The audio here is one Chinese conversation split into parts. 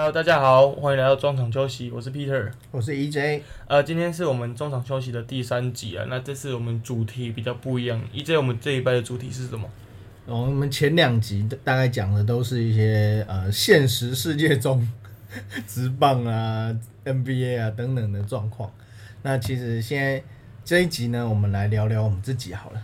Hello，大家好，欢迎来到中场休息，我是 Peter。我是 EJ，呃，今天是我们中场休息的第三集啊，那这次我们主题比较不一样。EJ，我们这一拜的主题是什么？哦我们前两集大概讲的都是一些呃现实世界中 直棒啊、NBA 啊等等的状况。那其实现在这一集呢，我们来聊聊我们自己好了。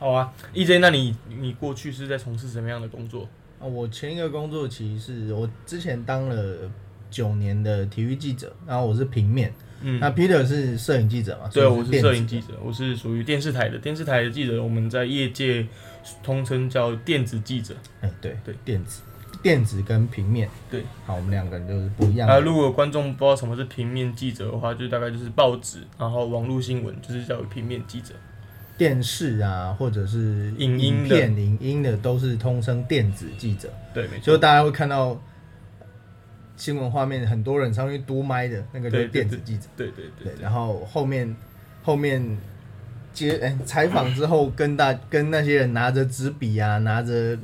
好啊，EJ，那你你过去是在从事什么样的工作？啊，我前一个工作其实是我之前当了九年的体育记者，然后我是平面。嗯，那 Peter 是摄影记者嘛？对，我是摄影记者，我是属于电视台的电视台的记者，我们在业界通称叫电子记者。哎，对对，电子、电子跟平面。对，好，我们两个人就是不一样啊，如果观众不知道什么是平面记者的话，就大概就是报纸，然后网络新闻就是叫平面记者。电视啊，或者是影片、影音的，都是通称电子记者。对，没错。就大家会看到新闻画面，很多人上去嘟麦的那个就是对对电子记者。对对对对，然后后面后面接哎采访之后，跟大跟那些人拿着纸笔啊，拿着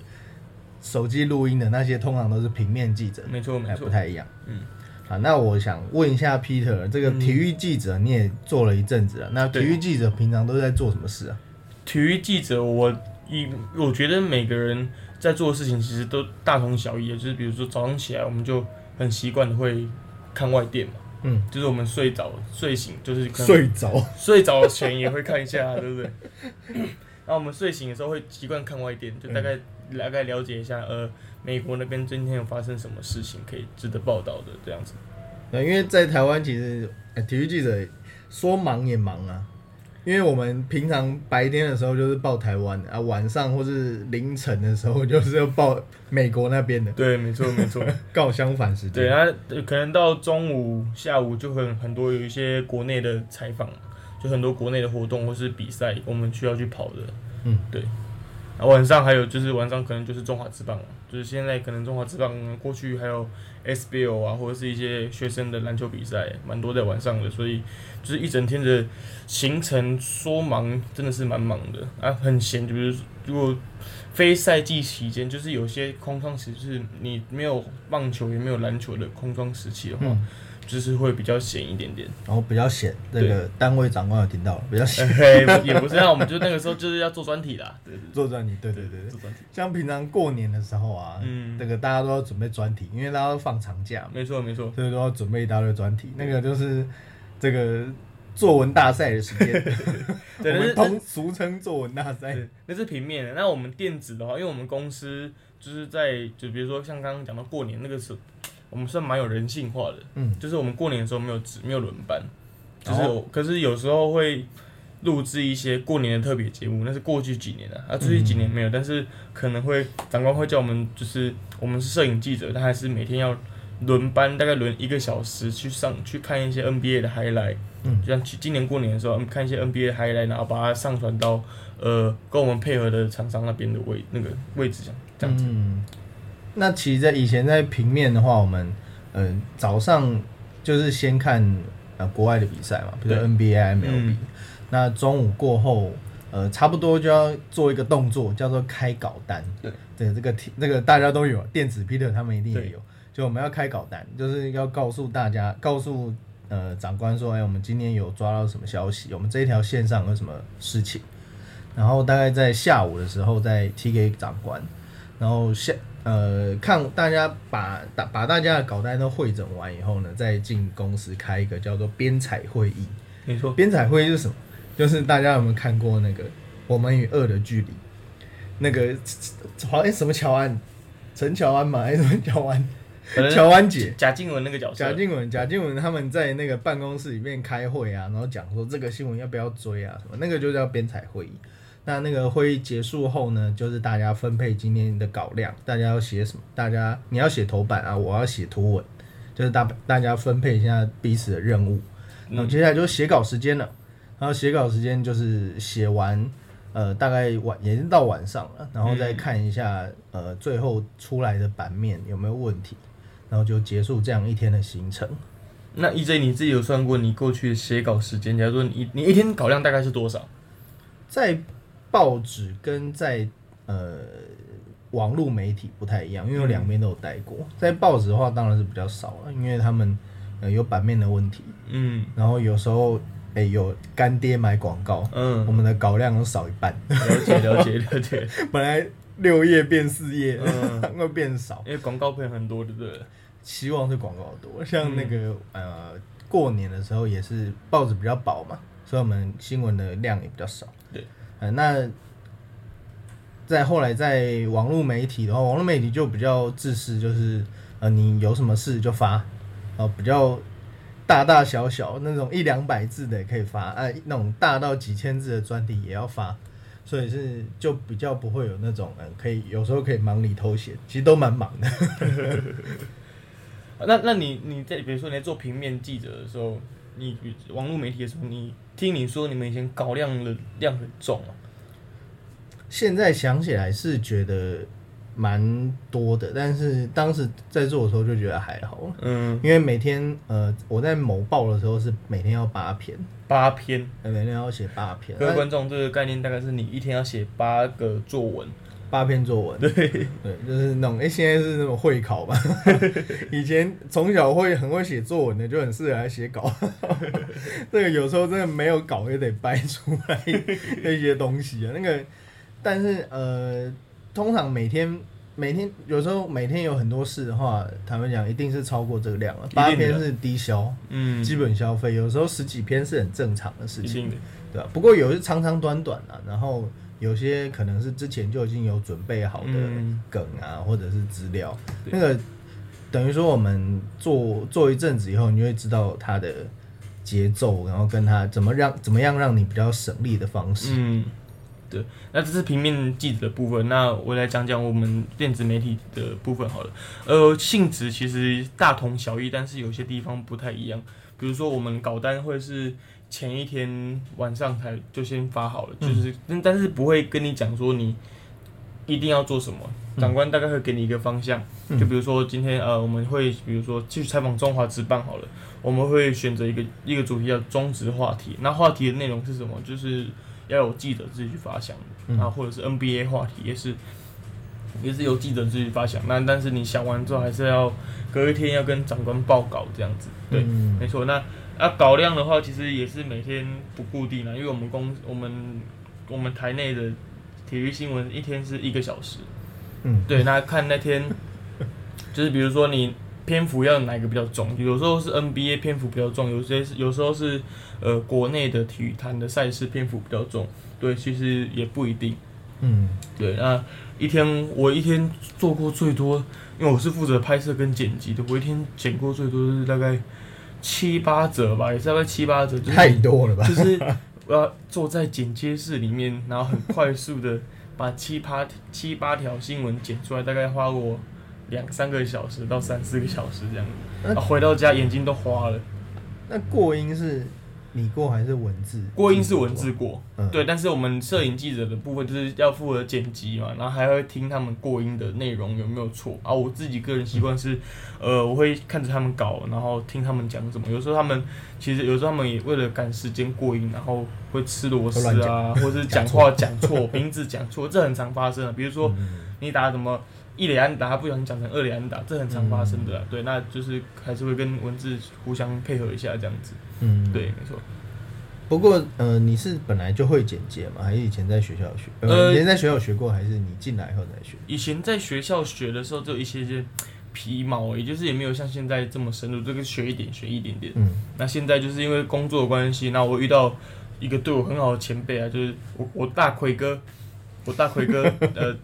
手机录音的那些，通常都是平面记者，没错没错还不。太一样。嗯，啊，那我想问一下 Peter，这个体育记者你也做了一阵子了，那体育记者平常都在做什么事啊？体育记者，我一我觉得每个人在做的事情其实都大同小异，就是比如说早上起来，我们就很习惯的会看外电嘛，嗯，就是我们睡着睡醒，就是可能睡着。睡着前也会看一下，对不对？然后我们睡醒的时候会习惯看外电，就大概、大概了解一下，呃，美国那边今天有发生什么事情可以值得报道的这样子。那，因为在台湾其实、呃体育记者说忙也忙啊，因为我们平常白天的时候就是报台湾啊，晚上或是凌晨的时候就是要报美国那边的，对，没错没错。告相反时间。对，那呃可能到中午、下午就会很多有一些国内的采访，就很多国内的活动或是比赛，我们需要去跑的。嗯，对。晚上还有就是晚上可能就是中华职棒，就是现在可能中华职棒过去还有 SBL 啊，或者是一些学生的篮球比赛，蛮多在晚上的，所以就是一整天的行程说忙真的是蛮忙的啊，很闲。就比如如果非赛季期间，就是有些空窗时，就是你没有棒球也没有篮球的空窗时期的话，嗯。就是会比较闲一点点。然后比较闲，那个单位长官有听到了，比较闲。嘿，也不是啊，我们就那个时候就是要做专题啦，对对做专题，对对对。对，做专题，像平常过年的时候啊，嗯。那个大家都要准备专题，因为大家都放长假嘛，没错没错，所以都要准备一大堆专题。那个就是这个作文大赛的时间，对，那是通俗称作文大赛。那是平面的。那我们电子的话，因为我们公司就是在就比如说像刚刚讲到过年那个时候，我们算蛮有人性化的，嗯，就是我们过年的时候没有值没有轮班，就是可是有时候会录制一些过年的特别节目，那是过去几年的。啊，最近几年没有，但是可能会长官会叫我们，就是我们是摄影记者，但还是每天要轮班，大概轮一个小时去上去看一些 NBA 的 highlight，嗯。就像去今年过年的时候，嗯看一些 NBA 的 highlight，然后把它上传到呃跟我们配合的厂商那边的位那个位置上，这样子。嗯，那其实，在以前在平面的话，我们嗯、呃早上就是先看呃国外的比赛嘛，比如 NBA、MLB、嗯。那中午过后，呃，差不多就要做一个动作，叫做开稿单。对，对，这个题这个大家都有，电子 Peter 他们一定也有。就我们要开稿单，就是要告诉大家，告诉呃长官说，哎，我们今天有抓到什么消息，我们这一条线上有什么事情，然后大概在下午的时候再提给长官，然后下呃看大家把把把大家的稿单都汇整完以后呢，再进公司开一个叫做编采会议。没错，编采会议是什么？就是大家有没有看过那个《我们与恶的距离》？那个好像什么乔安，陈乔安嘛，还是什么乔安？乔安姐。贾静雯那个角色，贾静雯，贾静雯他们在那个办公室里面开会啊，然后讲说这个新闻要不要追啊，什么那个就叫编采会议。那那个会议结束后呢，就是大家分配今天的稿量，大家要写什么？大家你要写头版啊，我要写图文，就是大大家分配一下彼此的任务。然后接下来就是写稿时间了，然后写稿时间就是写完，呃，大概晚也是到晚上了，然后再看一下、呃最后出来的版面有没有问题，然后就结束这样一天的行程。那 EJ 你自己有算过你过去的写稿时间？假如说你你一天稿量大概是多少？在报纸跟在呃网络媒体不太一样，因为我两边都有待过。在报纸的话，当然是比较少了，因为他们呃有版面的问题，嗯然后有时候诶、有干爹买广告，嗯我嗯，们的稿量都少一半，了解了解了解，本来六页变四页，嗯 会变少。因为广告片很多，对不对？希望是广告多，像那个、嗯呃过年的时候也是报纸比较薄嘛，所以我们新闻的量也比较少。对，呃，那在后来在网络媒体的话，网络媒体就比较自私，就是呃你有什么事就发，呃比较大大小小那种一两百字的也可以发，呃、那种大到几千字的专题也要发。所以是就比较不会有那种嗯，可以有时候可以忙里偷闲，其实都蛮忙的。那那你你在比如说你在做平面记者的时候，你网络媒体的时候，你听你说你们以前稿量的量很重啊，现在想起来是觉得蛮多的，但是当时在做的时候就觉得还好，嗯，因为每天呃我在某报的时候是每天要八篇，八篇。呃每天要写八篇，各位那观众，这个概念大概是你一天要写八个作文，八篇作文，对。对，就是那种哎、现在是那种会考吧，以前从小会很会写作文的就很适合来写稿，这个有时候真的没有稿也得掰出来 那些东西啊，那个但是呃，通常每天每天有时候每天有很多事的话，坦白讲一定是超过这个量了，八篇是低消，嗯，基本消费，有时候十几篇是很正常的事情对吧、不过有些长长短短啊，然后有些可能是之前就已经有准备好的嗯。梗啊，或者是资料，那个等于说我们做做一阵子以后，你就会知道它的节奏，然后跟它怎么让怎么样让你比较省力的方式。嗯，对，那这是平面记者的部分，那我来讲讲我们电子媒体的部分好了。呃，性质其实大同小异，但是有些地方不太一样。比如说我们稿单会是前一天晚上才就先发好了，就是但但是不会跟你讲说你一定要做什么，长官大概会给你一个方向。嗯就比如说今天呃，我们会比如说去采访中华职棒好了，我们会选择一个一个主题叫中职话题，那话题的内容是什么？就是要有记者自己去发想的，嗯或者是 NBA 话题也是也是由记者自己发想。那但是你想完之后，还是要隔一天要跟长官报告这样子。对，嗯没错。那啊稿量的话，其实也是每天不固定的，因为我们公我们我们台内的体育新闻一天是一个小时。嗯，对，那看那天，就是比如说你篇幅要哪一个比较重，有时候是 NBA 篇幅比较重，有些是有时候是呃国内的体育坛的赛事篇幅比较重，对，其实也不一定。嗯对，那一天我一天做过最多，因为我是负责拍摄跟剪辑的，我一天剪过最多是大概七八折吧，也是大概七八折，就是太多了吧？就是我要坐在剪接室里面，然后很快速的把七八七八条新闻剪出来，大概花我两三个小时到三四个小时这样。那啊回到家眼睛都花了。那过音是你过还是文字？过音是文字过，嗯对，但是我们摄影记者的部分就是要负责剪辑嘛，然后还会听他们过音的内容有没有错啊。我自己个人习惯是，呃，我会看着他们搞，然后听他们讲什么。有时候他们其实有时候他们也为了赶时间过音，然后会吃螺丝啊，或者是 讲话讲错，名字讲错，这很常发生啊。比如说嗯你打什么一垒安打，他不小心讲成二垒安打，这很常发生的啊。对，那就是还是会跟文字互相配合一下这样子。嗯，对，没错。不过，呃，你是本来就会简介吗？还是以前在学校学？呃，呃以前在学校学过，还是你进来后才学？以前在学校学的时候，就有一些些皮毛，也就是也没有像现在这么深入，这个学一点学一点点。嗯那现在就是因为工作的关系，那我遇到一个对我很好的前辈啊，就是我我大奎哥，我大奎哥，呃，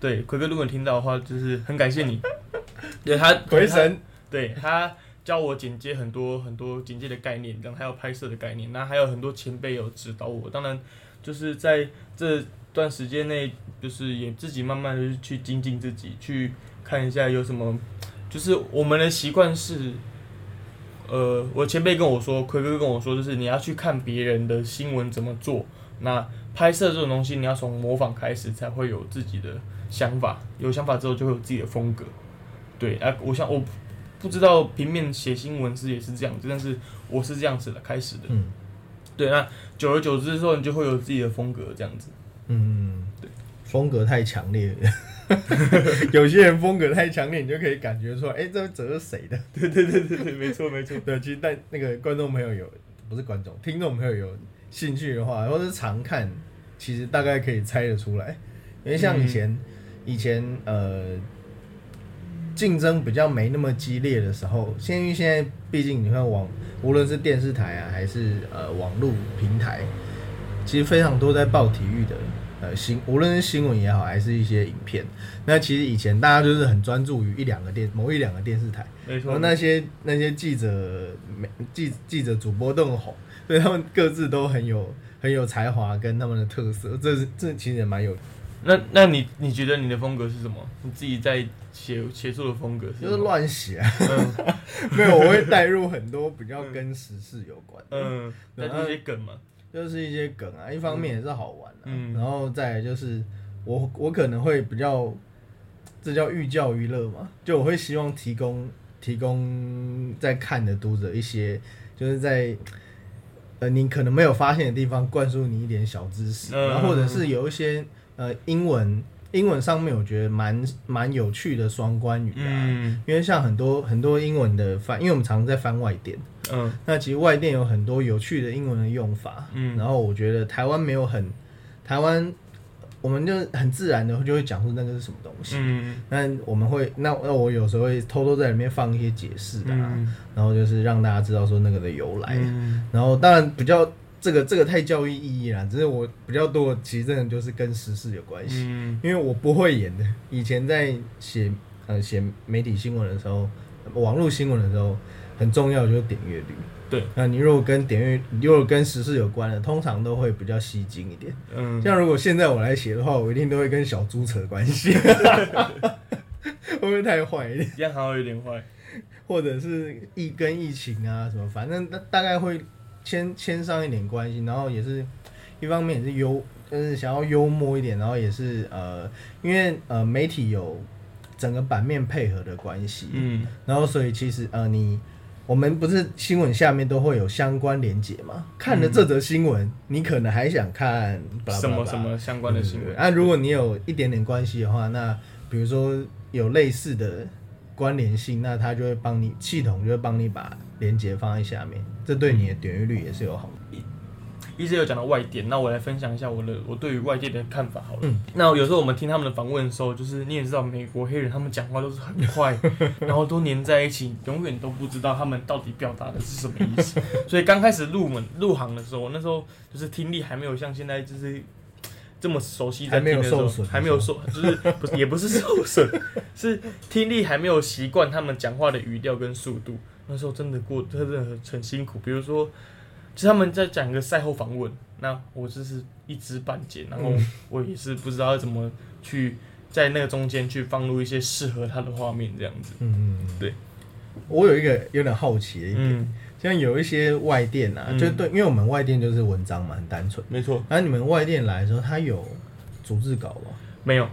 对，奎哥，如果你听到的话，就是很感谢你，对他回神，对他教我剪接很多很多剪接的概念，然后还有拍摄的概念，那还有很多前辈有指导我。当然，就是在这段时间内，就是也自己慢慢的去精进自己，去看一下有什么，就是我们的习惯是。呃，我前辈跟我说，奎哥跟我说，就是你要去看别人的新闻怎么做。那拍摄这种东西，你要从模仿开始，才会有自己的想法。有想法之后，就会有自己的风格。对啊，我想我不知道平面写新闻是也是这样子，但是我是这样子的开始的。嗯对，那久而久之之后，你就会有自己的风格这样子。嗯，对风格太强烈了，有些人风格太强烈，你就可以感觉出来，哎、这这是谁的？对对对对对，没错没错。对，其实但那个观众朋友有不是观众，听众朋友有兴趣的话，或者是常看，其实大概可以猜得出来。因为像以前、以前呃竞争比较没那么激烈的时候，现因为现在毕竟你看网，无论是电视台啊，还是呃网络平台，其实非常多在报体育的。呃，新无论是新闻也好，还是一些影片，那其实以前大家就是很专注于一两个电某一两个电视台，然后没错，那些那些记者、媒记记者、主播都很红，所以他们各自都很有很有才华跟他们的特色，这是这其实也蛮有，那那你你觉得你的风格是什么？你自己在写写作的风格是？就是乱写、啊，嗯。没有，我会带入很多比较跟时事有关的，嗯，那对这些梗嘛，就是一些梗啊，一方面也是好玩啊，嗯。然后再来就是我我可能会比较，这叫寓教于乐嘛，就我会希望提供提供在看的读者一些，就是在呃你可能没有发现的地方灌输你一点小知识，嗯。然后或者是有一些呃英文英文上面我觉得蛮蛮有趣的双关语啊，嗯因为像很多很多英文的翻，因为我们常常在翻外电。嗯那其实外电有很多有趣的英文的用法，嗯然后我觉得台湾没有很，台湾我们就很自然的就会讲出那个是什么东西。嗯那我们会，那那我有时候会偷偷在里面放一些解释啊，嗯然后就是让大家知道说那个的由来。嗯然后当然比较这个这个太教育意义了，只是我比较多其实真的就是跟时事有关系，嗯因为我不会演的。以前在写呃写媒体新闻的时候，网络新闻的时候，很重要就是点阅率。对，那你如果跟点阅，如果跟时事有关的，通常都会比较吸睛一点。嗯，像如果现在我来写的话，我一定都会跟小猪扯关系，会不会太坏一点？这样好像有点坏。或者是疫跟疫情啊什么，反正大大概会牵牵上一点关系，然后也是一方面也是幽，就是想要幽默一点，然后也是呃，因为呃媒体有整个版面配合的关系，嗯然后所以其实呃你我们不是新闻下面都会有相关连结嘛？看了这则新闻，你可能还想看什么什么相关的新闻？那啊，如果你有一点点关系的话，那比如说有类似的关联性，那它就会帮你系统就会帮你把连接放在下面，这对你的点阅率也是有好处。一直有讲到外电，那我来分享一下我的我对于外电的看法好了。嗯那有时候我们听他们的访问的时候，就是你也知道，美国黑人他们讲话都是很快，然后都黏在一起，永远都不知道他们到底表达的是什么意思。所以刚开始入门入行的时候，那时候就是听力还没有像现在就是这么熟悉，在听的时候还没有受，就是不是也不是受损，是听力还没有习惯他们讲话的语调跟速度。那时候真的过，真的很很辛苦。比如说，就是他们在讲一个赛后访问，那我就是一知半解，然后我也是不知道要怎么去在那个中间去放入一些适合他的画面，这样子。嗯嗯，嗯对。我有一个有点好奇的一点，嗯，像有一些外电啊，嗯就对，因为我们外电就是文章嘛，很单纯。没错，然后你们外电来的时候，他有组织稿吗？没有，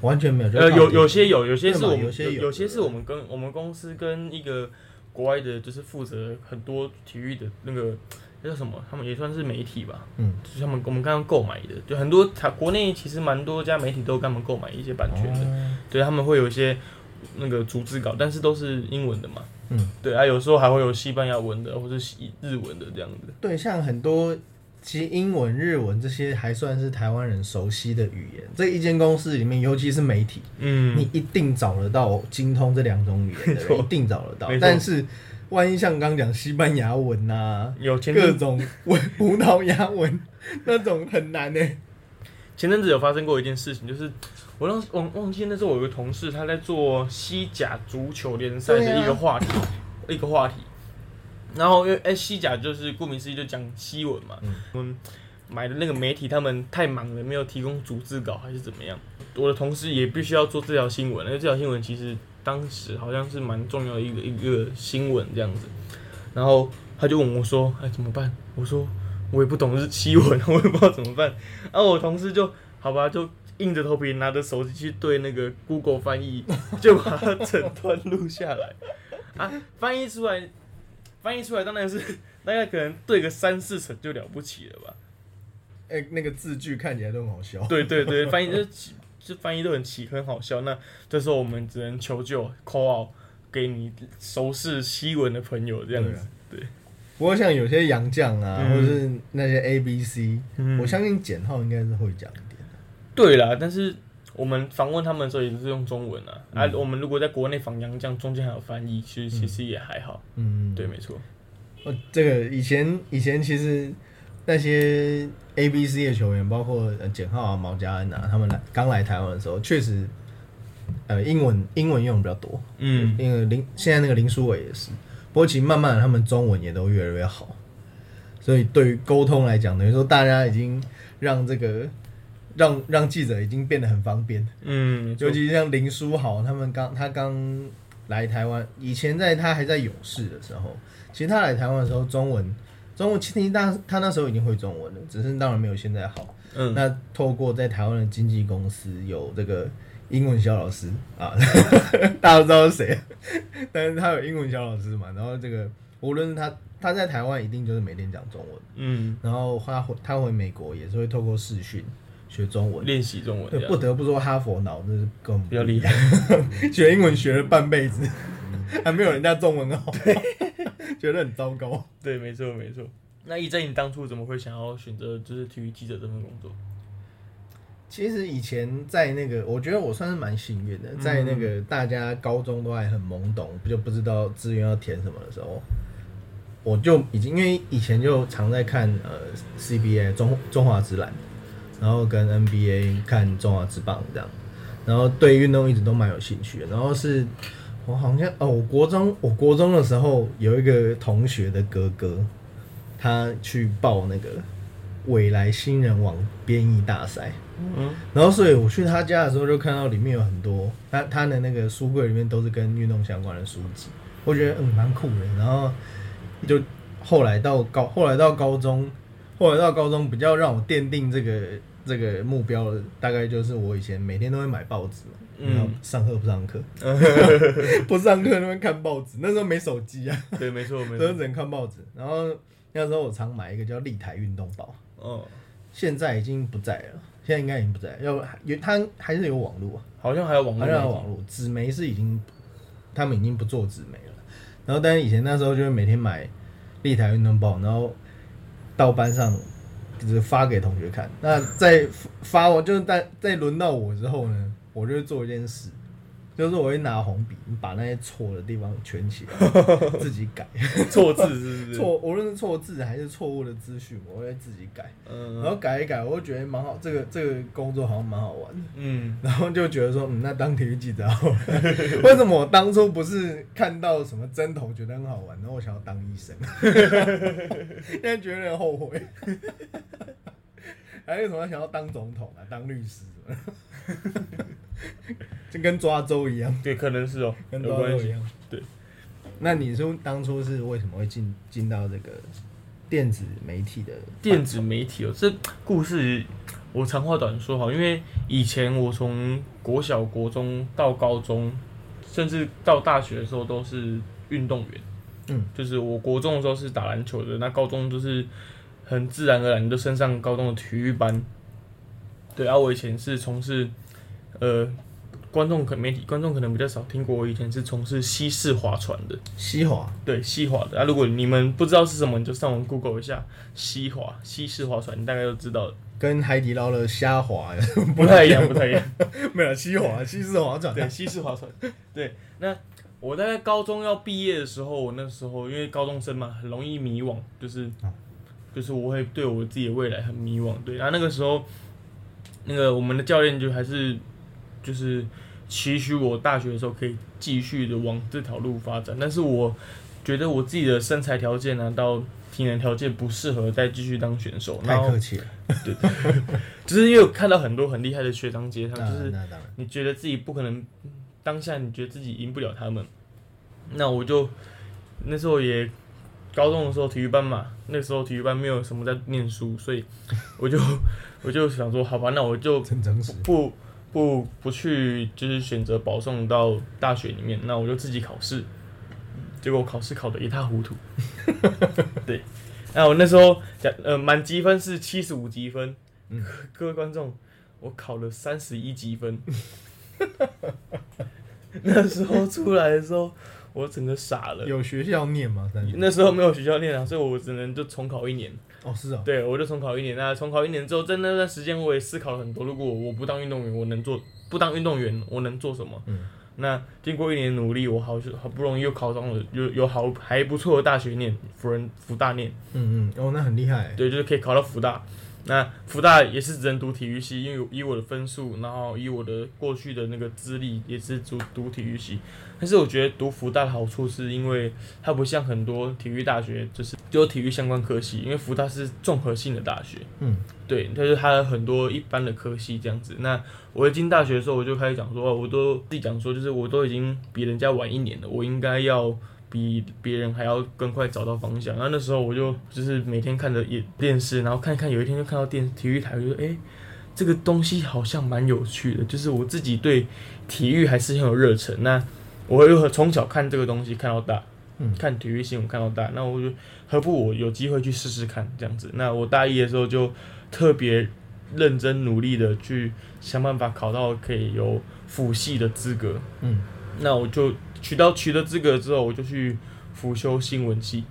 完全没有，就呃，有有些有，有些是我们有些有有些是我们跟我们公司跟一个国外的，就是负责很多体育的那个那叫什么，他们也算是媒体吧，嗯，就是他们我们刚刚购买的，就很多他国内其实蛮多家媒体都跟他们购买一些版权的，哦。对他们会有一些那个逐字稿，但是都是英文的嘛，嗯，对啊，有时候还会有西班牙文的或者西日文的这样子，对，像很多其实英文、日文这些还算是台湾人熟悉的语言，这一间公司里面，尤其是媒体，嗯，你一定找得到精通这两种语言的人，一定找得到。但是万一像刚讲西班牙文呐、有前各种文葡萄牙文那种很难呢、前阵子有发生过一件事情，就是我当时忘忘记那时候我有个同事他在做西甲足球联赛的一个话题，一个话题。然后因为哎、西甲就是顾名思义就讲西文嘛，嗯我们买的那个媒体他们太忙了，没有提供逐字稿还是怎么样。我的同事也必须要做这条新闻，因为这条新闻其实当时好像是蛮重要的一个一个新闻这样子。然后他就问我说：“哎，怎么办？”我说：“我也不懂日西文，我也不知道怎么办。”然后我同事就好吧，就硬着头皮拿着手机去对那个 Google 翻译，就把它整段录下来啊，翻译出来，翻译出来当然是 大概可能对个三四成就了不起了吧。哎、那个字句看起来都很好笑。对对对，翻译 就是就翻译都很奇很好笑。那这时候我们只能求救 call out 给你熟识西文的朋友这样子。对，不过像有些洋将啊，嗯或者是那些 A B C，、嗯我相信简浩应该是会讲一点的。对啦，但是我们访问他们的时候也是用中文啊。啊，我们如果在国内访洋将，中间还有翻译，其实其实也还好。嗯，对，没错。哦，这个以前以前其实那些 A B C 的球员，包括呃简浩啊、毛家恩啊，他们来刚来台湾的时候，确实呃英文英文用的比较多。嗯，因为林现在那个林书伟也是，不过其实慢慢的他们中文也都越来越好，所以对于沟通来讲，等于说大家已经让这个让让记者已经变得很方便，嗯，尤其像林书豪他们刚他刚来台湾，以前在他还在勇士的时候，其实他来台湾的时候中文中文其实大他那时候已经会中文了，只是当然没有现在好。嗯，那透过在台湾的经纪公司有这个英文小老师啊，大家都知道是谁，但是他有英文小老师嘛，然后这个无论是他他在台湾一定就是每天讲中文，嗯，然后他回他回美国也是会透过视讯学中文。练习中文对，不得不说哈佛脑子是根本比较厉害。学英文学了半辈子，还没有人家中文好，觉得很糟糕。对，没错没错。那一真，你当初怎么会想要选择就是体育记者这份工作？其实以前在那个，我觉得我算是蛮幸运的，在那个大家高中都还很懵懂，就不知道志愿要填什么的时候，我就已经因为以前就常在看呃 CBA 中中华职篮，然后跟 NBA 看中华职棒这样，然后对运动一直都蛮有兴趣的。然后是我好像哦，我国中我国中的时候有一个同学的哥哥，他去报那个未来新人网编译大赛。嗯然后，所以我去他家的时候，就看到里面有很多他他的那个书柜里面都是跟运动相关的书籍，我觉得嗯蛮酷的。然后就后来到高，后来到高中，后来到高中比较让我奠定这个这个目标，大概就是我以前每天都会买报纸，嗯然后上课不上课，不上课那边看报纸，那时候没手机啊，对，没错没错。所以只能看报纸。然后那时候我常买一个叫《立台运动报》。哦，现在已经不在了，现在应该已经不在了，要不有它还是有网络啊，好像还有网络好媒体。像有网络，纸媒是已经他们已经不做纸媒了。然后，但是以前那时候就是每天买立台运动报，然后到班上就是发给同学看。那在发我就是在在轮到我之后呢，我就做一件事，就是我会拿红笔把那些错的地方圈起来，自己改。错字是不是？错，无论是错字还是错误的资讯，我会自己改。嗯然嗯后改一改，我就觉得蛮好，这个这个工作好像蛮好玩的，嗯，然后就觉得说，嗯，那当体育记者好了。为什么我当初不是看到什么针头觉得很好玩，然后我想要当医生，现在觉得有点后悔。还有什么想要当总统啊，当律师什么的，就跟抓周一样，对，可能是哦，跟。抓周一样。对，那你说当初是为什么会进进到这个电子媒体的电子媒体哦，这故事我长话短说哈，因为以前我从国小、国中到高中，甚至到大学的时候都是运动员。嗯，就是我国中的时候是打篮球的，那高中就是很自然而然就升上高中的体育班。对，啊，我以前是从事呃。观众可媒体观众可能比较少听过，我以前是从事西式划船的，西划？对西划的啊。如果你们不知道是什么，你就上网 Google 一下西划西式划船，你大概就知道了。跟海底捞的虾滑 不太一样，不太一样。没有西滑，西式划船。对，西式划船。对，那我大概高中要毕业的时候，我那时候因为高中生嘛，很容易迷惘，就是就是我会对我自己的未来很迷惘。对，然后那个时候，那个我们的教练就还是就是期许我大学的时候可以继续的往这条路发展，但是我觉得我自己的身材条件啊，到体能条件不适合再继续当选手，太客气了，对 就是因为我看到很多很厉害的学长姐，他们就是你觉得自己不可能，当下你觉得自己赢不了他们，那我就那时候也高中的时候体育班嘛，那时候体育班没有什么在念书，所以我就我就想说，好吧，那我就。不不不去就是选择保送到大学里面，那我就自己考试，结果我考试考得一塌糊涂，对，那我那时候讲呃满积分是七十五积分，嗯各位观众，我考了三十一积分。那时候出来的时候，我整个傻了。有学校念吗？那时候没有学校念啊，所以我只能就重考一年。哦，是哦，对，我就重考一年。那重考一年之后，在那段时间我也思考了很多，如果我不当运动员，我能做不当运动员，我能做什么？嗯那经过一年努力，我好是好不容易又考上了有有好还不错的大学念，辅人福大念，嗯嗯，哦，那很厉害。对，就是可以考到福大。那福大也是只能读体育系，因为以我的分数，然后以我的过去的那个资历，也是读读体育系。但是我觉得读福大的好处是因为它不像很多体育大学，就是只有体育相关科系，因为福大是综合性的大学。嗯，对，就是它有很多一般的科系这样子。那我一进大学的时候，我就开始讲说，哦我都自己讲说，就是我都已经比人家晚一年了，我应该要比别人还要更快找到方向。然后那时候我就就是每天看着也电视，然后看一看，有一天就看到电体育台，我就说，诶，这个东西好像蛮有趣的，就是我自己对体育还是很有热忱。那我又从小看这个东西看到大，嗯看体育新闻看到大，那我就何不我有机会去试试看这样子？那我大一的时候就特别认真努力的去想办法考到可以有辅系的资格。嗯，那我就取到取得资格之后，我就去辅修新闻系。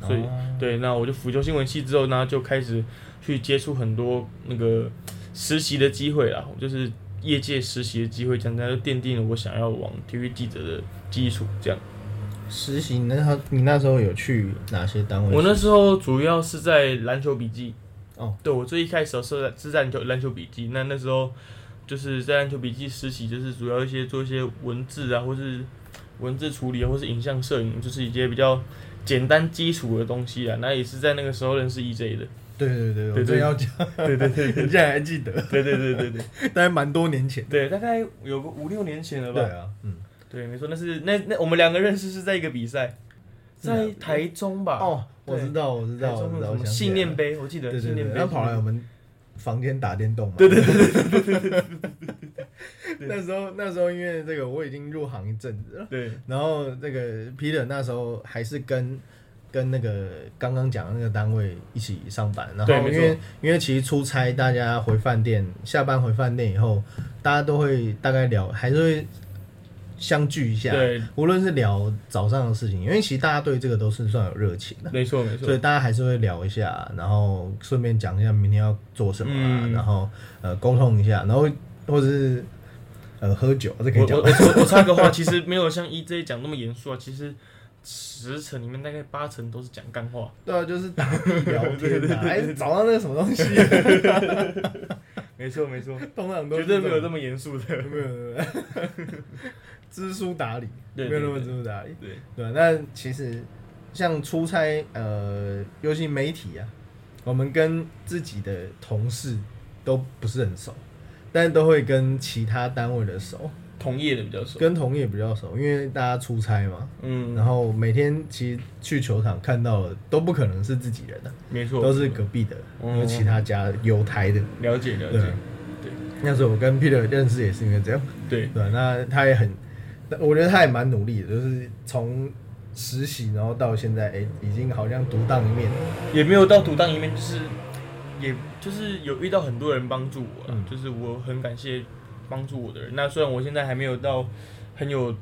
所以哦对，那我就辅修新闻系之后呢，就开始去接触很多那个实习的机会啦，就是业界实习的机会，这样就奠定了我想要往体育记者的基础。这样，实习，你那时候你那时候有去哪些单位？我那时候主要是在篮球笔记。哦，对我最一开始的时候是在是在篮球篮球笔记，那那时候就是在篮球笔记实习，就是主要一些做一些文字啊，或是文字处理啊，或是影像摄影，就是一些比较简单基础的东西啊。那也是在那个时候认识 EJ 的。对对对，我对对真要讲，对对对对你竟然还记得，对对对对对大概蛮多年前。对，大概有个五六年前了吧。对啊，嗯，对，没错，那是那那我们两个认识是在一个比赛，在台中吧？哦，我知道，我知道，台中我知道，的什么信念杯，我记得对对对，信念杯。他跑来我们房间打电动嘛。对对对。那时候那时候因为这个我已经入行一阵子了，对。然后这个 Peter 那时候还是跟跟那个刚刚讲的那个单位一起上班，然后对因为因为其实出差，大家回饭店下班回饭店以后，大家都会大概聊，还是会相聚一下，对，无论是聊早上的事情，因为其实大家对这个都是算有热情的。没错没错。所以。大家还是会聊一下，然后顺便讲一下明天要做什么啊，嗯。然后呃沟通一下，然后或者是呃喝酒，这可以讲。我我我我插个话，其实没有像 EJ 讲那么严肃啊，其实十成里面大概八成都是讲干话。对啊，就是打地聊天啊，哎找到那个什么东西，没错没错，通常都绝是对没有这么严肃的。没有没有没有。知书达理，对没有那么对知书达理。对，对啊，那其实像出差，呃，尤其媒体啊，我们跟自己的同事都不是很熟，但都会跟其他单位的熟，同业的比较熟。跟同业比较熟，因为大家出差嘛，嗯，然后每天其实去球场看到的都不可能是自己人的、没错，都是隔壁的，嗯。有其他家有台的。了解了解。对。解。那时候我跟 Peter 认识也是因为这样，对，对，那他也很，我觉得他也蛮努力的，就是从实习然后到现在，哎、已经好像独当一面。也没有到独当一面，就是也就是有遇到很多人帮助我就是我很感谢帮助我的人。那虽然我现在还没有到很有，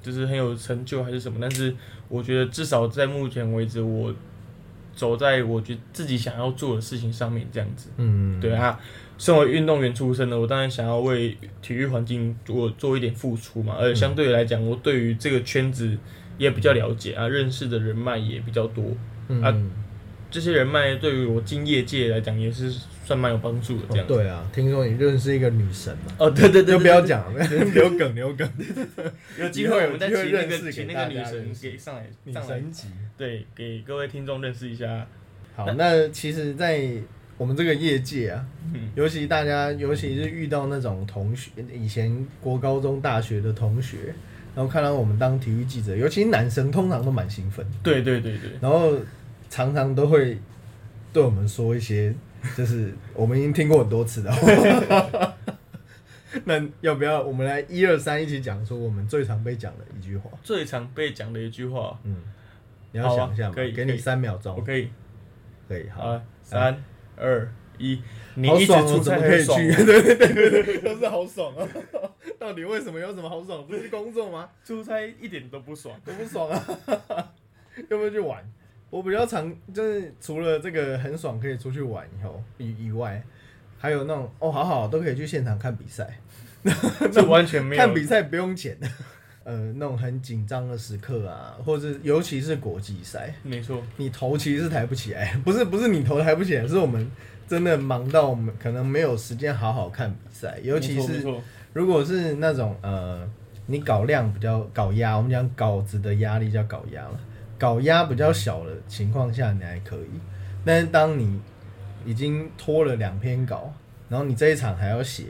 就是很有成就还是什么，但是我觉得至少在目前为止，我走在我觉得自己想要做的事情上面，这样子。嗯，对啊，身为运动员出身的，我当然想要为体育环境做做一点付出嘛。而且相对来讲，我对于这个圈子也比较了解啊，认识的人脉也比较多。嗯，啊这些人脉对于我进业界来讲也是算蛮有帮助的。这样。哦、对啊，听说你认识一个女神嘛，哦，对对对，就不要对，讲了，留梗留梗，有机会我们再会请那认识请那个女神给上来女上来，神级。对，给各位听众认识一下。好，那其实，在我们这个业界啊，嗯。尤其大家，尤其是遇到那种同学，以前国高中、大学的同学，然后看到我们当体育记者，尤其是男生，通常都蛮兴奋，对对对对，然后常常都会对我们说一些，就是我们已经听过很多次的话。那要不要我们来一二三一起讲说我们最常被讲的一句话？最常被讲的一句话，嗯，你要想一下嘛，给你可以给你三秒钟我，可以，可以，好，好，三二一，你好一直出差可以去？哦对对对对对，都是好爽啊！到底为什么有什么好爽？不是工作吗？出差一点都不爽。都不爽啊！要不要去玩？我比较常就是除了这个很爽可以出去玩以后以以外，还有那种哦，好好都可以去现场看比赛，这完全没有看比赛不用钱。呃，那种很紧张的时刻啊，或者尤其是国际赛，没错，你头其实是抬不起来，不是不是你头抬不起来，是我们真的忙到我们可能没有时间好好看比赛，尤其是如果是那种呃，你搞量比较搞压，我们讲稿子的压力叫搞压了，搞压比较小的情况下，你还可以。但是当你已经拖了两篇稿，然后你这一场还要写，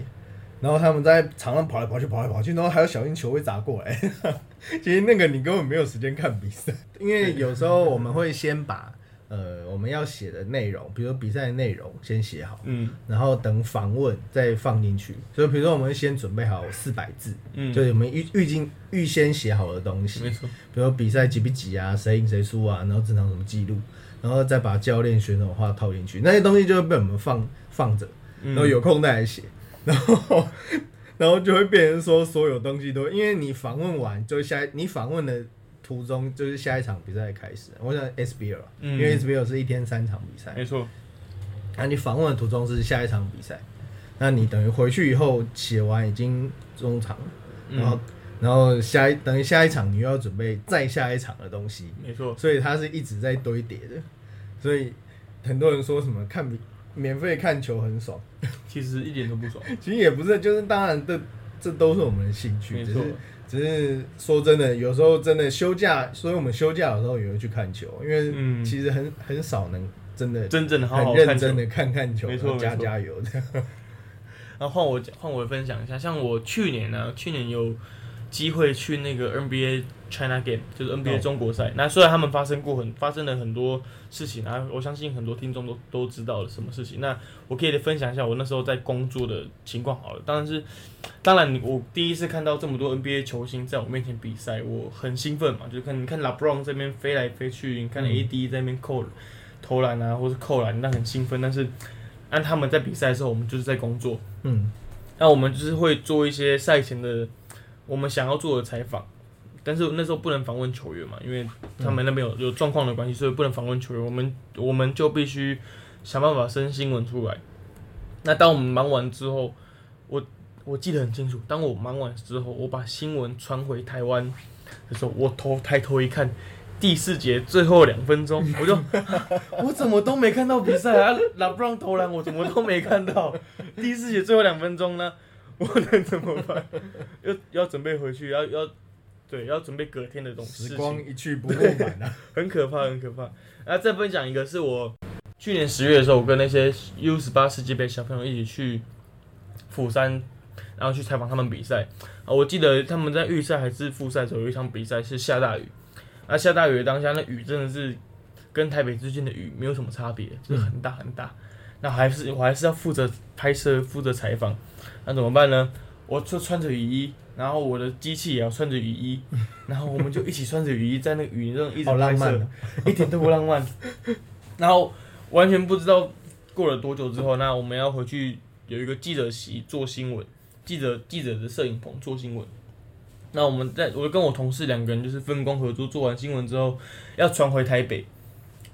然后他们在场上跑来跑去，跑来跑去，然后还有小心球会砸过来，其实那个你根本没有时间看比赛，因为有时候我们会先把呃我们要写的内容，比如说比赛的内容先写好，嗯。然后等访问再放进去。所以比如说我们先准备好四百字，嗯，就是我们预预经预先写好的东西，没错，比如说比赛几比几啊，谁赢谁输啊，然后正常什么记录，然后再把教练选手的话套进去，那些东西就会被我们放放着，嗯。然后有空再来写，然后然后就会变成说所有东西都，因为你访问完就下你访问的途中就是下一场比赛开始，我想 SBL，、嗯。因为 SBL 是一天三场比赛，没错，那你访问的途中是下一场比赛，那你等于回去以后写完已经中场了，然后、嗯，然后下一等于下一场你又要准备再下一场的东西，没错，所以它是一直在堆叠的，所以很多人说什么看比免费看球很爽，其实一点都不爽。其实也不是，就是当然这这都是我们的兴趣，只是只是说真的，有时候真的休假，所以我们休假的时候也会去看球，因为嗯其实很很少能真的真正的好很好认真。的看看球，没错加加油这样。然后换我，换我分享一下，像我去年呢、去年有机会去那个 NBA China Game，就是 NBA 哦中国赛。那虽然他们发生过很发生了很多事情，然后我相信很多听众都都知道了什么事情。那我可以分享一下我那时候在工作的情况好了。当然是，当然我第一次看到这么多 NBA 球星在我面前比赛，我很兴奋嘛，就是看你看 LeBron 这边飞来飞去，你看嗯 AD 在那边扣投篮啊，或是扣篮，那很兴奋。但是按他们在比赛的时候，我们就是在工作。嗯那我们就是会做一些赛前的我们想要做的采访，但是那时候不能访问球员嘛，因为他们那边有有状况的关系，所以不能访问球员。我们我们就必须想办法生新闻出来。那当我们忙完之后，我我记得很清楚，当我忙完之后，我把新闻传回台湾的时候，我头抬头一看。第四节最后两分钟，我就 我怎么都没看到比赛啊！拉布朗投篮我怎么都没看到。第四节最后两分钟呢，我能怎么办？要要准备回去，要要对，要准备隔天的东西。时光一去不复返啊！很可怕，很可怕。然后再分享一个，是我去年十月的时候，我跟那些 U 十八世界杯小朋友一起去釜山，然后去采访他们比赛。啊，我记得他们在预赛还是复赛的时候有一场比赛是下大雨，那下大雨的当下，那雨真的是跟台北之间的雨没有什么差别，就是很大很大。那还是我还是要负责拍摄、负责采访，那怎么办呢？我就穿着雨衣，然后我的机器也要穿着雨衣，然后我们就一起穿着雨衣在那个雨中一直浪拍摄漫哦，一点都不浪漫。然后完全不知道过了多久之后，那我们要回去有一个记者席做新闻，记者记者的摄影棚做新闻。那我们在我跟我同事两个人就是分工合作，做完新闻之后要传回台北。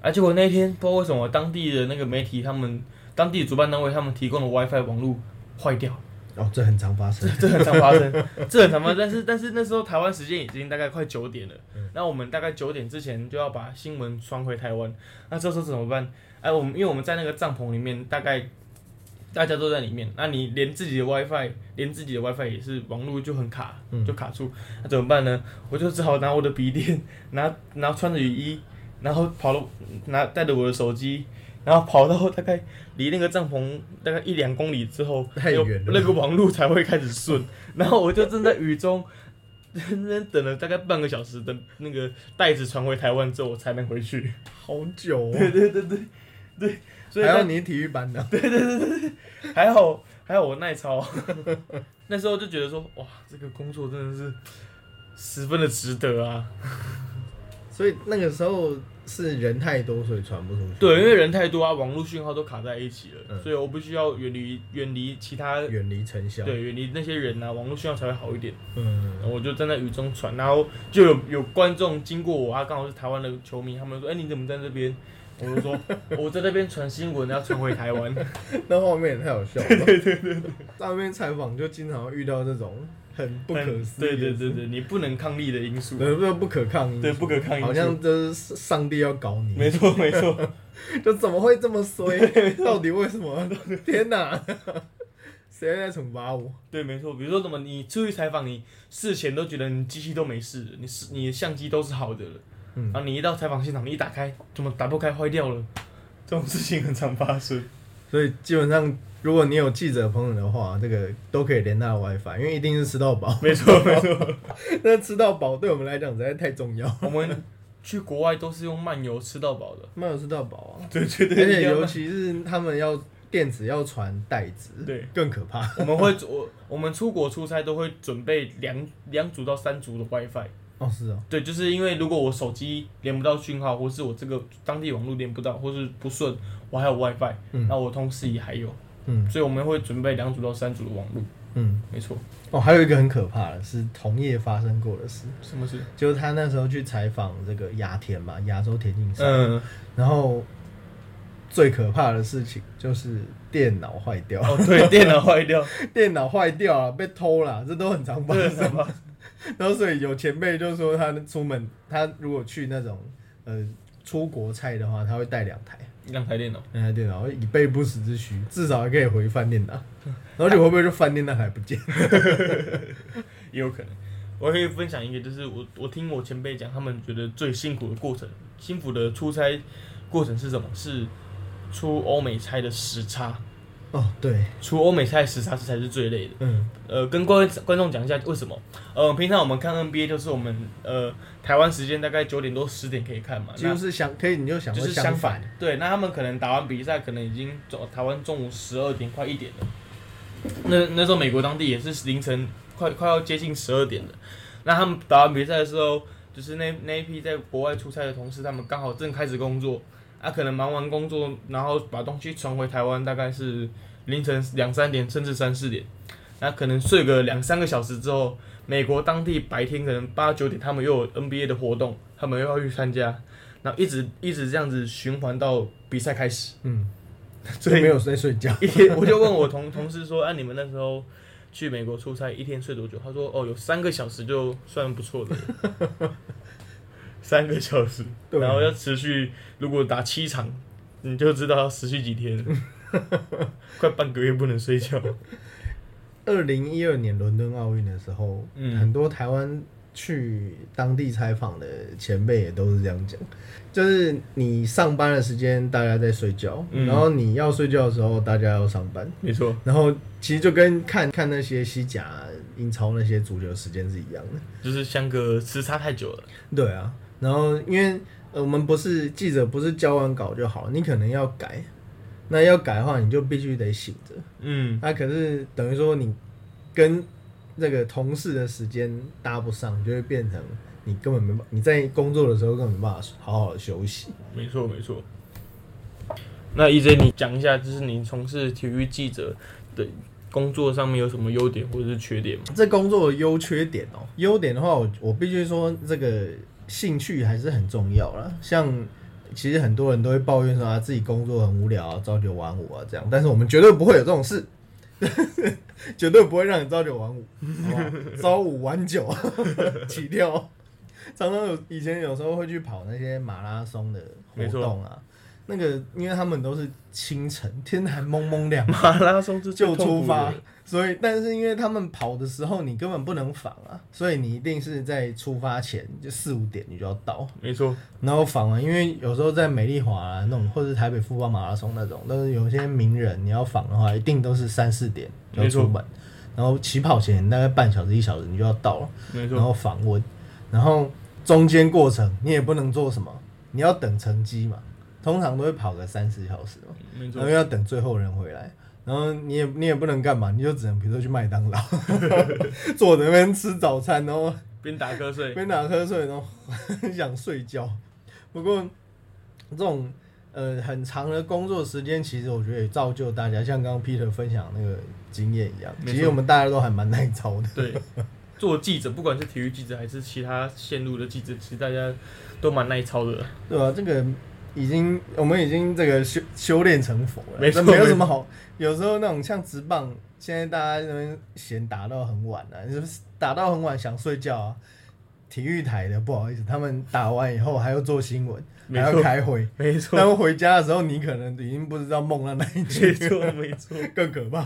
啊，结果那天不知道为什么当地的那个媒体他们当地的主办单位他们提供的 WiFi 网络坏掉。哦，这很常发生。这很常发生，这很常发生。但是但是那时候台湾时间已经大概快九点了，那我们大概九点之前就要把新闻传回台湾。那这时候怎么办？哎，我们因为我们在那个帐篷里面，大概大家都在里面，那你连自己的 WiFi，连自己的 WiFi 也是网络就很卡，就卡住。那怎么办呢？我就只好拿我的笔电，拿拿穿着雨衣，然后跑了拿带着我的手机。然后跑到大概离那个帐篷大概一两公里之后，有太远了那个网路才会开始顺。然后我就正在雨中认真等了大概半个小时，等那个袋子传回台湾之后，我才能回去。好久哦，对对对对对，所以在还要你体育班的，对对对对还好还好我耐操，那时候就觉得说哇，这个工作真的是十分的值得啊。所以那个时候是人太多，所以传不出去。对，因为人太多啊，网络讯号都卡在一起了，嗯所以我必须要远离远离其他，远离尘嚣。，对，远离那些人啊，网络讯号才会好一点。嗯我就站在雨中传，然后就有有观众经过我啊，刚好是台湾的球迷，他们说：“哎、你怎么在这边？”我就说：“ 我在那边传新闻，要传回台湾。那画面也太好笑 了。对对对在那边采访就经常会遇到这种很不可思议。对对对对，你不能抗力的因素。对，不不可抗对不可抗因素好像就是上帝要搞你，没错没错，就怎么会这么衰？到底为什么？天哪！谁在惩罚我？对没错。比如说什么，你出去采访，你事前都觉得你机器都没事，你是你的相机都是好的了，嗯然后你一到采访现场，你一打开，怎么打不开，坏掉了，这种事情很常发生。所以基本上，如果你有记者朋友的话，这个都可以连他的 WiFi，因为一定是吃到饱。没错没错，那吃到饱对我们来讲实在太重要。我们去国外都是用漫游吃到饱的。漫游吃到饱啊，对对而且尤其是他们要电子要传袋子，对，更可怕。我们会我我们出国出差都会准备两两组到三组的 WiFi。哦，是哦，对，就是因为如果我手机连不到讯号，或是我这个当地网络连不到，或是不顺，我还有 WiFi，、嗯。那我同事也还有，嗯。所以我们会准备两组到三组的网络。嗯，没错，哦，还有一个很可怕的是同业发生过的事，什么事？就是他那时候去采访这个雅田嘛，亚洲田径赛，嗯，然后最可怕的事情就是电脑坏掉，哦，对，电脑坏掉，电脑坏掉了，被偷了，这都很常发，生。然后所以有前辈就说他出门，他如果去那种呃出国菜的话，他会带两台。两台电脑，两台电脑以备不时之需，至少还可以回饭店拿。然后你会不会就饭店那台不见？也有可能。我可以分享一个，就是我我听我前辈讲，他们觉得最辛苦的过程，辛苦的出差过程是什么？是出欧美差的时差，哦，对，出欧美赛时差是才是最累的。嗯呃，跟各位观众讲一下为什么。呃，平常我们看 NBA 就是我们呃台湾时间大概九点多十点可以看嘛，几乎是想可以，你就想就是相反反。。对，那他们可能打完比赛，可能已经中台湾中午十二点快一点了。那那时候美国当地也是凌晨快快要接近十二点了。那他们打完比赛的时候，就是那那一批在国外出差的同事，他们刚好正开始工作，啊，可能忙完工作，然后把东西传回台湾，大概是凌晨两三点甚至三四点。那可能睡个两三个小时之后，美国当地白天可能八九点，他们又有 NBA 的活动，他们又要去参加，然后一直一直这样子循环到比赛开始。嗯，所以没有在睡觉。一天我就问我同同事说，啊，你们那时候去美国出差一天睡多久？他说，哦，有三个小时就算不错的了，三个小时，然后要持续，如果打七场，你就知道要持续几天了，快半个月不能睡觉。二零一二年伦敦奥运的时候，嗯。很多台湾去当地采访的前辈也都是这样讲，就是你上班的时间大家在睡觉，嗯。然后你要睡觉的时候大家要上班，没错，然后其实就跟看看那些西甲、英超那些足球时间是一样的。就是相隔时差太久了。对啊，然后因为呃我们不是记者，不是交完稿就好，你可能要改，那要改的话，你就必须得醒着。嗯，那、可是等于说你跟这个同事的时间搭不上，就会变成你根本没办你在工作的时候根本没办法好好的休息。没错没错。那 EJ 你讲一下，就是你从事体育记者的工作上面有什么优点或者是缺点吗？这工作的优缺点哦，优点的话我，我必须说这个兴趣还是很重要啦。像其实很多人都会抱怨说啊，自己工作很无聊啊，朝九晚五啊这样，但是我们绝对不会有这种事，绝对不会让你朝九晚五，好不好？朝五晚九 起跳。常常有以前有时候会去跑那些马拉松的活动啊，那个因为他们都是清晨，天还蒙蒙亮，马拉松就出发，所以但是因为他们跑的时候你根本不能访啊，所以你一定是在出发前就四五点你就要到，没错，然后访完，因为有时候在美丽华啊那种，或者是台北富邦马拉松那种，但是有些名人你要访的话，一定都是三四点就要出门，然后起跑前大概半小时一小时你就要到了，没错，然后访问，然后中间过程你也不能做什么，你要等成绩嘛，通常都会跑个三四小时嘛。没错然后，要等最后人回来，然后你也你也不能干嘛，你就只能比如说去麦当劳，坐在那边吃早餐，然后边打瞌睡，边打瞌睡，然后很 想睡觉。不过这种呃很长的工作时间，其实我觉得也造就大家，像刚刚 Peter 分享那个经验一样，没错其实我们大家都还蛮耐操的。对，做记者，不管是体育记者还是其他线路的记者，其实大家都蛮耐操的。对吧、这个已经我们已经这个修修炼成佛了，没错没有什么好。有时候那种像直棒，现在大家那边嫌打到很晚啊，就是打到很晚想睡觉啊。体育台的不好意思，他们打完以后还要做新闻，还要开会。没他错，们回家的时候，你可能已经不知道梦到哪一没句，错，没错，更可怕。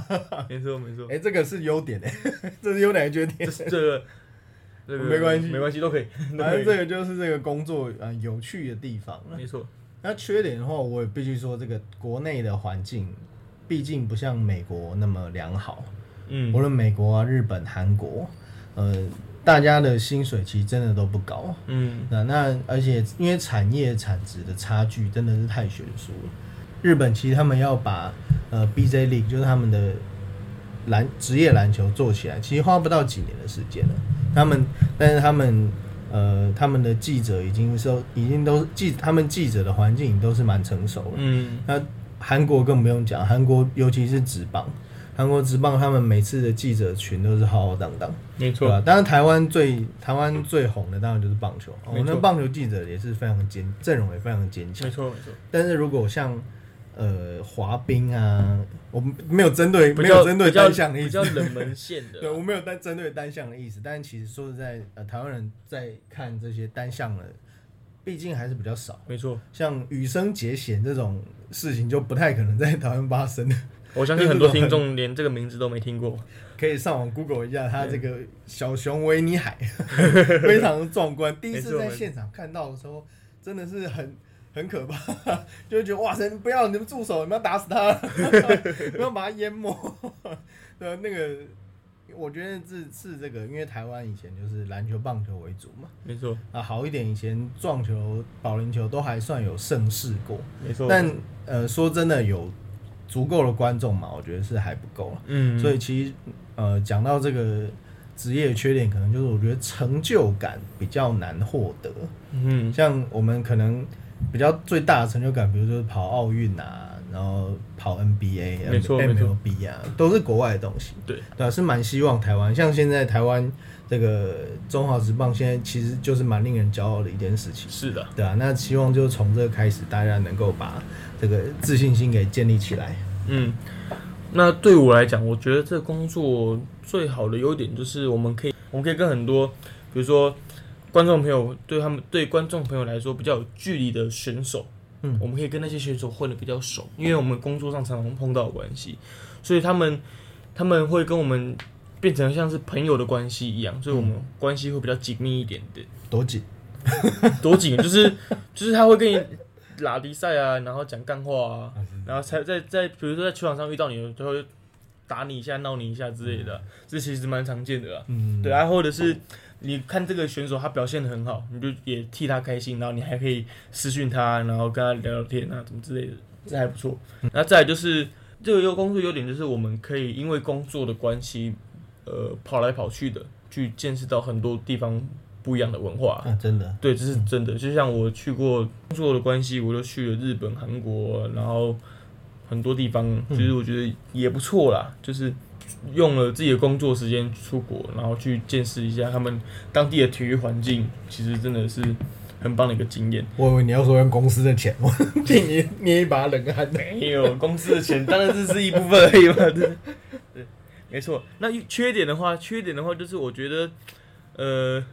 没错，没错哎、。这个是优点哎、这是优点缺点这？个，这个没关系没关系，都可以，反正这个就是这个工作啊、呃有趣的地方了。没错，那缺点的话，我也必须说，这个国内的环境，毕竟不像美国那么良好。嗯无，论美国啊、日本、韩国，呃，大家的薪水其实真的都不高。嗯，那那而且因为产业产值的差距真的是太悬殊了。日本其实他们要把呃 BJ League 就是他们的篮职业篮球做起来，其实花不到几年的时间了。他们但是他们呃他们的记者已经说已经都记他们记者的环境都是蛮成熟了。嗯，那韩国更不用讲，韩国尤其是职棒，韩国职棒他们每次的记者群都是浩浩荡荡。没错？当然，台湾最台湾最红的当然就是棒球，我们的棒球记者也是非常坚，阵容也非常坚强没。错，没错，但是如果像呃滑冰啊，我们没有针对没有针对单项的意思比较，冷门线的，对我没有单针对单项的意思。但其实说实在，呃，台湾人在看这些单项的，毕竟还是比较少。没错。像羽生结弦这种事情，就不太可能在台湾发生的。我相信很多听众连这个名字都没听过。可以上网 Google 一下他这个小熊维尼海，非常的壮观。第一次在现场看到的时候，真的是很很可怕，就会觉得哇塞，不要你们住手，你们要打死他，不要把他淹没。对，那个我觉得是是这个，因为台湾以前就是篮球、棒球为主嘛，没错，啊好一点，以前撞球、保龄球都还算有盛世过，没错。但呃说真的有足够的观众嘛，我觉得是还不够了。嗯，所以其实呃，讲到这个职业的缺点，可能就是我觉得成就感比较难获得。嗯，像我们可能比较最大的成就感，比如说跑奥运啊，然后跑 NBA、没错没错 MLB 啊，都是国外的东西。对，对啊，是蛮希望台湾，像现在台湾这个中华职棒，现在其实就是蛮令人骄傲的一件事情。是的，对啊，那希望就从这个开始，大家能够把这个自信心给建立起来。嗯。那对我来讲，我觉得这工作最好的优点就是我们可以，我们可以跟很多，比如说观众朋友，对他们对观众朋友来说比较有距离的选手，嗯。我们可以跟那些选手混的比较熟，因为我们工作上常常碰到的关系，所以他们他们会跟我们变成像是朋友的关系一样，所以我们关系会比较紧密一点点。多紧，多紧，就是就是他会跟你拉迪赛啊，然后讲干话啊，然后才在在比如说在球场上遇到你，就会打你一下、闹你一下之类的，这其实蛮常见的啦。嗯，对啊，或者是你看这个选手他表现的很好，你就也替他开心，然后你还可以私讯他，然后跟他聊聊天啊，怎么之类的，这还不错。那再来就是这个优工作优点就是我们可以因为工作的关系，呃，跑来跑去的，去见识到很多地方不一样的文化。啊，真的，对，这是真的。就像我去过工作的关系，我就去了日本、韩国，然后很多地方，其实我觉得也不错啦。就是用了自己的工作时间出国，然后去见识一下他们当地的体育环境，其实真的是很棒的一个经验。我以为你要说用公司的钱，我替你捏一把冷汗。没有公司的钱，当然这是一部分而已嘛。对，对，没错。那缺点的话，缺点的话就是我觉得，呃，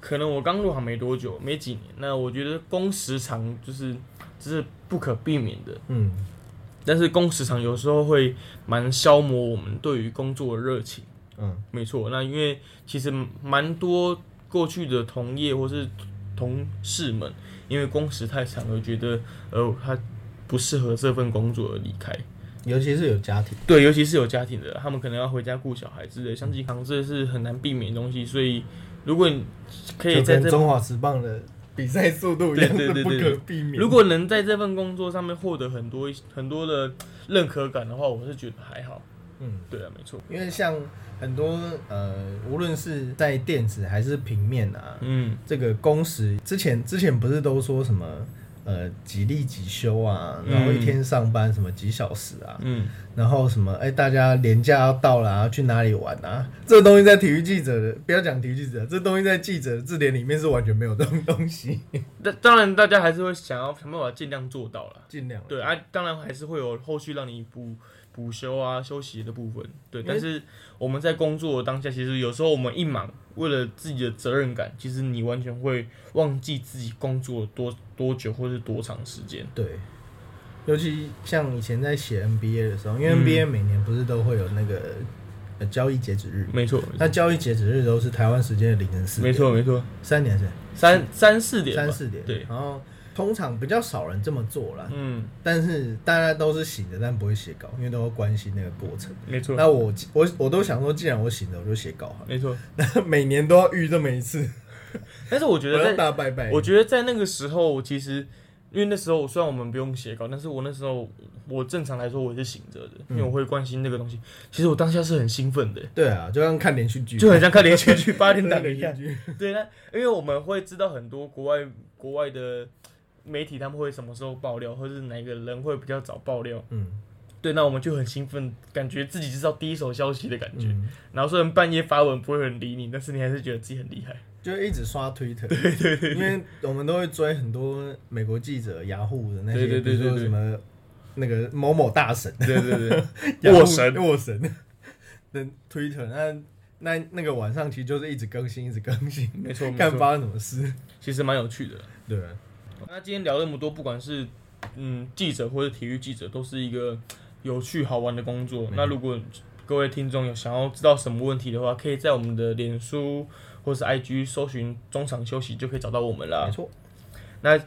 可能我刚入行没多久，没几年，那我觉得工时长就是这是不可避免的。嗯，但是工时长有时候会蛮消磨我们对于工作的热情。嗯，没错，那因为其实蛮多过去的同业或是同事们，因为工时太长而觉得，呃，他不适合这份工作而离开。尤其是有家庭，对，尤其是有家庭的，他们可能要回家顾小孩之类，像健康这是很难避免的东西。所以，如果你可以在这，中华职棒的比赛速度一样，的不可避免。如果能在这份工作上面获得很多很多的认可感的话，我是觉得还好。嗯，对啊，没错。因为像很多呃，无论是在电子还是平面啊，嗯，这个工时之前之前不是都说什么呃几例几休啊，嗯然后一天上班什么几小时啊，嗯，然后什么哎、大家年假要到了、啊，要去哪里玩啊？这个东西在体育记者的不要讲体育记者，这东西在记者的字典里面是完全没有这种东西，但当然大家还是会想要想办法尽量做到了。尽量对啊，当然还是会有后续让你补补休啊、休息的部分。对，但是我们在工作的当下，其实有时候我们一忙，为了自己的责任感，其实你完全会忘记自己工作多多久或是多长时间。对。尤其像以前在写 NBA 的时候，因为嗯 NBA 每年不是都会有那个呃交易截止日，没错，那交易截止日都是台湾时间的凌晨四点，没错，没错，三点是三三四点，三四点，对，然后通常比较少人这么做啦，嗯，但是大家都是醒的，但不会写稿，因为都会关心那个过程。没错，那我我我都想说，既然我醒了，我就写稿好了。没错。那每年都要遇这么一次，但是我觉得在，大拜拜。我觉得在那个时候，其实因为那时候虽然我们不用写稿，但是我那时候我正常来说我是醒着的，因为我会关心那个东西。其实我当下是很兴奋的，对啊，就像看连续剧，就很像看连续剧八点档连一样 续。剧。对，那因为我们会知道很多国外国外的媒体他们会什么时候爆料，或者是哪个人会比较早爆料。嗯对，那我们就很兴奋，感觉自己知道第一手消息的感觉。嗯，然后虽然半夜发文不会有人理你，但是你还是觉得自己很厉害。就一直刷 Twitter，对对对，因为我们都会追很多美国记者、雅虎的那些，对对对比如说什么那个某某大神，对对对，雅虎沃神沃神的 Twitter，那那那个晚上其实就是一直更新，一直更新，没错没错，看发生什么事。其实蛮有趣的。对啊，那今天聊那么多，不管是嗯记者或者体育记者，都是一个有趣好玩的工作。那如果各位听众有想要知道什么问题的话，可以在我们的脸书或是 IG 搜寻中场休息，就可以找到我们啦没。错，那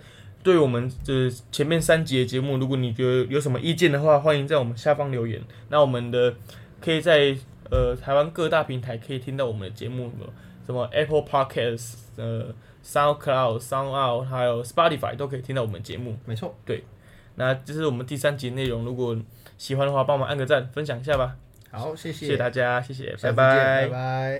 对我们这前面三集的节目，如果你觉得有什么意见的话，欢迎在我们下方留言。那我们的可以在呃台湾各大平台可以听到我们的节目，什么 Apple Podcasts、呃 SoundCloud、SoundOut 还有 Spotify 都可以听到我们节目。没错，对那这是我们第三集内容，如果喜欢的话，帮我们按个赞，分享一下吧。好，谢谢，谢谢大家，谢谢，拜拜拜。拜。